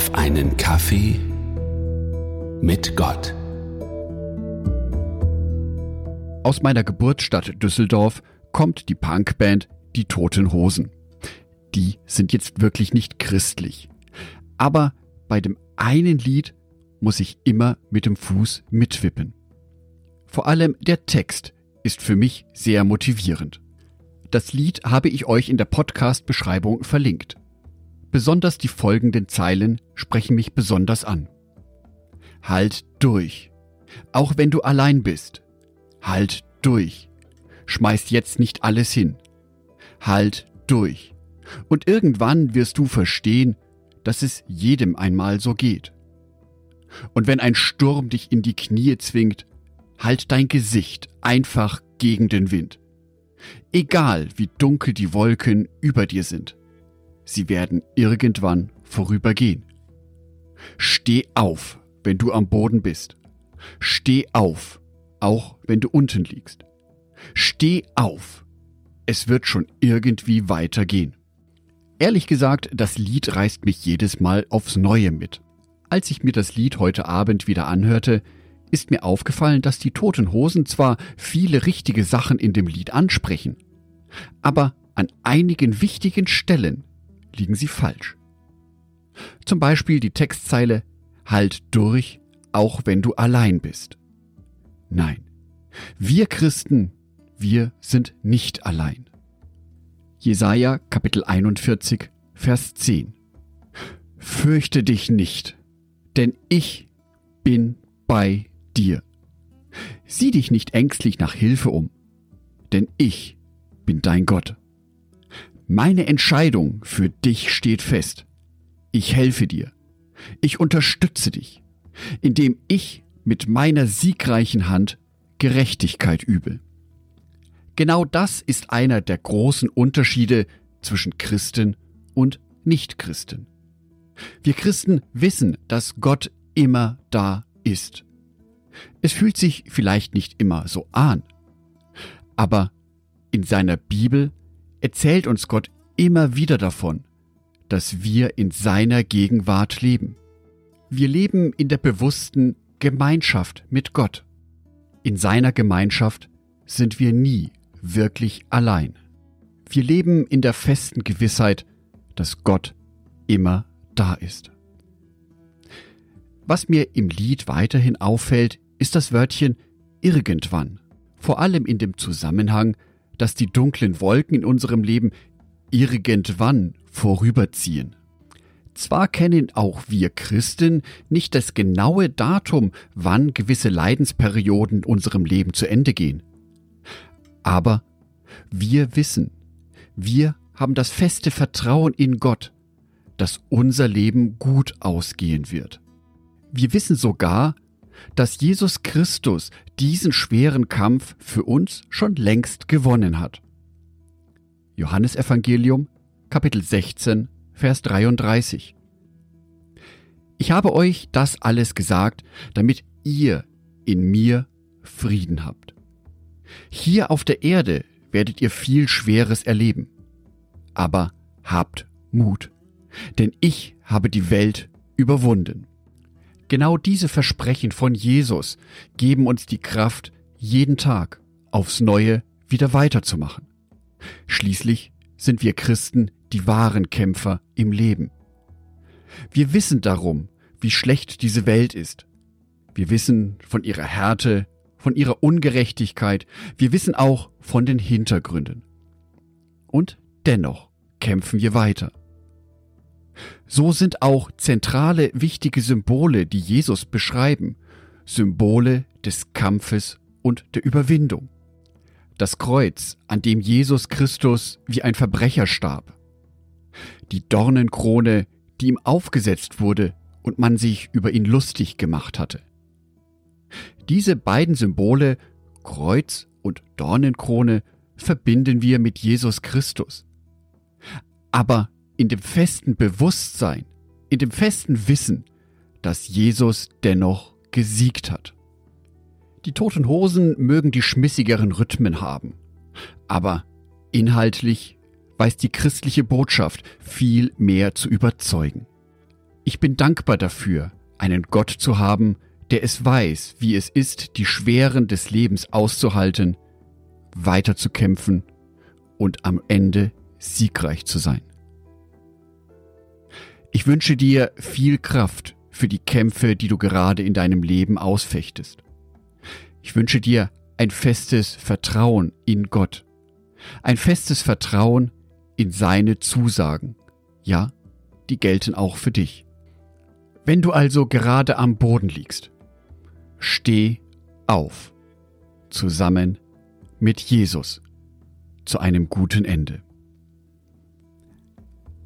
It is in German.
auf einen Kaffee mit Gott. Aus meiner Geburtsstadt Düsseldorf kommt die Punkband Die Toten Hosen. Die sind jetzt wirklich nicht christlich. Aber bei dem einen Lied muss ich immer mit dem Fuß mitwippen. Vor allem der Text ist für mich sehr motivierend. Das Lied habe ich euch in der Podcast-Beschreibung verlinkt. Besonders die folgenden Zeilen sprechen mich besonders an. Halt durch. Auch wenn du allein bist. Halt durch. Schmeiß jetzt nicht alles hin. Halt durch. Und irgendwann wirst du verstehen, dass es jedem einmal so geht. Und wenn ein Sturm dich in die Knie zwingt, halt dein Gesicht einfach gegen den Wind. Egal wie dunkel die Wolken über dir sind, sie werden irgendwann vorübergehen. Steh auf, wenn du am Boden bist. Steh auf, auch wenn du unten liegst. Steh auf, es wird schon irgendwie weitergehen. Ehrlich gesagt, das Lied reißt mich jedes Mal aufs Neue mit. Als ich mir das Lied heute Abend wieder anhörte, ist mir aufgefallen, dass die Toten Hosen zwar viele richtige Sachen in dem Lied ansprechen, aber an einigen wichtigen Stellen liegen sie falsch. Zum Beispiel die Textzeile Halt durch, auch wenn du allein bist. Nein, wir Christen, wir sind nicht allein. Jesaja Kapitel 41, Vers 10. Fürchte dich nicht, denn ich bin bei dir. Sieh dich nicht ängstlich nach Hilfe um, denn ich bin dein Gott. Meine Entscheidung für dich steht fest. Ich helfe dir. Ich unterstütze dich, indem ich mit meiner siegreichen Hand Gerechtigkeit übe. Genau das ist einer der großen Unterschiede zwischen Christen und Nichtchristen. Wir Christen wissen, dass Gott immer da ist. Es fühlt sich vielleicht nicht immer so an, aber in seiner Bibel erzählt uns Gott immer wieder davon, dass wir in seiner Gegenwart leben. Wir leben in der bewussten Gemeinschaft mit Gott. In seiner Gemeinschaft sind wir nie wirklich allein. Wir leben in der festen Gewissheit, dass Gott immer da ist. Was mir im Lied weiterhin auffällt, ist das Wörtchen irgendwann. Vor allem in dem Zusammenhang, dass die dunklen Wolken in unserem Leben irgendwann vorüberziehen. Zwar kennen auch wir Christen nicht das genaue Datum, wann gewisse Leidensperioden in unserem Leben zu Ende gehen. Aber wir wissen, wir haben das feste Vertrauen in Gott, dass unser Leben gut ausgehen wird. Wir wissen sogar, dass Jesus Christus diesen schweren Kampf für uns schon längst gewonnen hat. Johannesevangelium Kapitel 16 Vers 33 Ich habe euch das alles gesagt, damit ihr in mir Frieden habt. Hier auf der Erde werdet ihr viel Schweres erleben. Aber habt Mut, denn ich habe die Welt überwunden. Genau diese Versprechen von Jesus geben uns die Kraft, jeden Tag aufs Neue wieder weiterzumachen. Schließlich sind wir Christen die wahren Kämpfer im Leben. Wir wissen darum, wie schlecht diese Welt ist. Wir wissen von ihrer Härte, von ihrer Ungerechtigkeit, wir wissen auch von den Hintergründen. Und dennoch kämpfen wir weiter. So sind auch zentrale wichtige Symbole, die Jesus beschreiben, Symbole des Kampfes und der Überwindung. Das Kreuz, an dem Jesus Christus wie ein Verbrecher starb. Die Dornenkrone, die ihm aufgesetzt wurde und man sich über ihn lustig gemacht hatte. Diese beiden Symbole, Kreuz und Dornenkrone, verbinden wir mit Jesus Christus. Aber in dem festen Bewusstsein, in dem festen Wissen, dass Jesus dennoch gesiegt hat. Die toten Hosen mögen die schmissigeren Rhythmen haben, aber inhaltlich weiß die christliche Botschaft viel mehr zu überzeugen. Ich bin dankbar dafür, einen Gott zu haben, der es weiß, wie es ist, die Schweren des Lebens auszuhalten, weiterzukämpfen und am Ende siegreich zu sein. Ich wünsche dir viel Kraft für die Kämpfe, die du gerade in deinem Leben ausfechtest. Ich wünsche dir ein festes Vertrauen in Gott, ein festes Vertrauen in seine Zusagen. Ja, die gelten auch für dich. Wenn du also gerade am Boden liegst, steh auf, zusammen mit Jesus, zu einem guten Ende.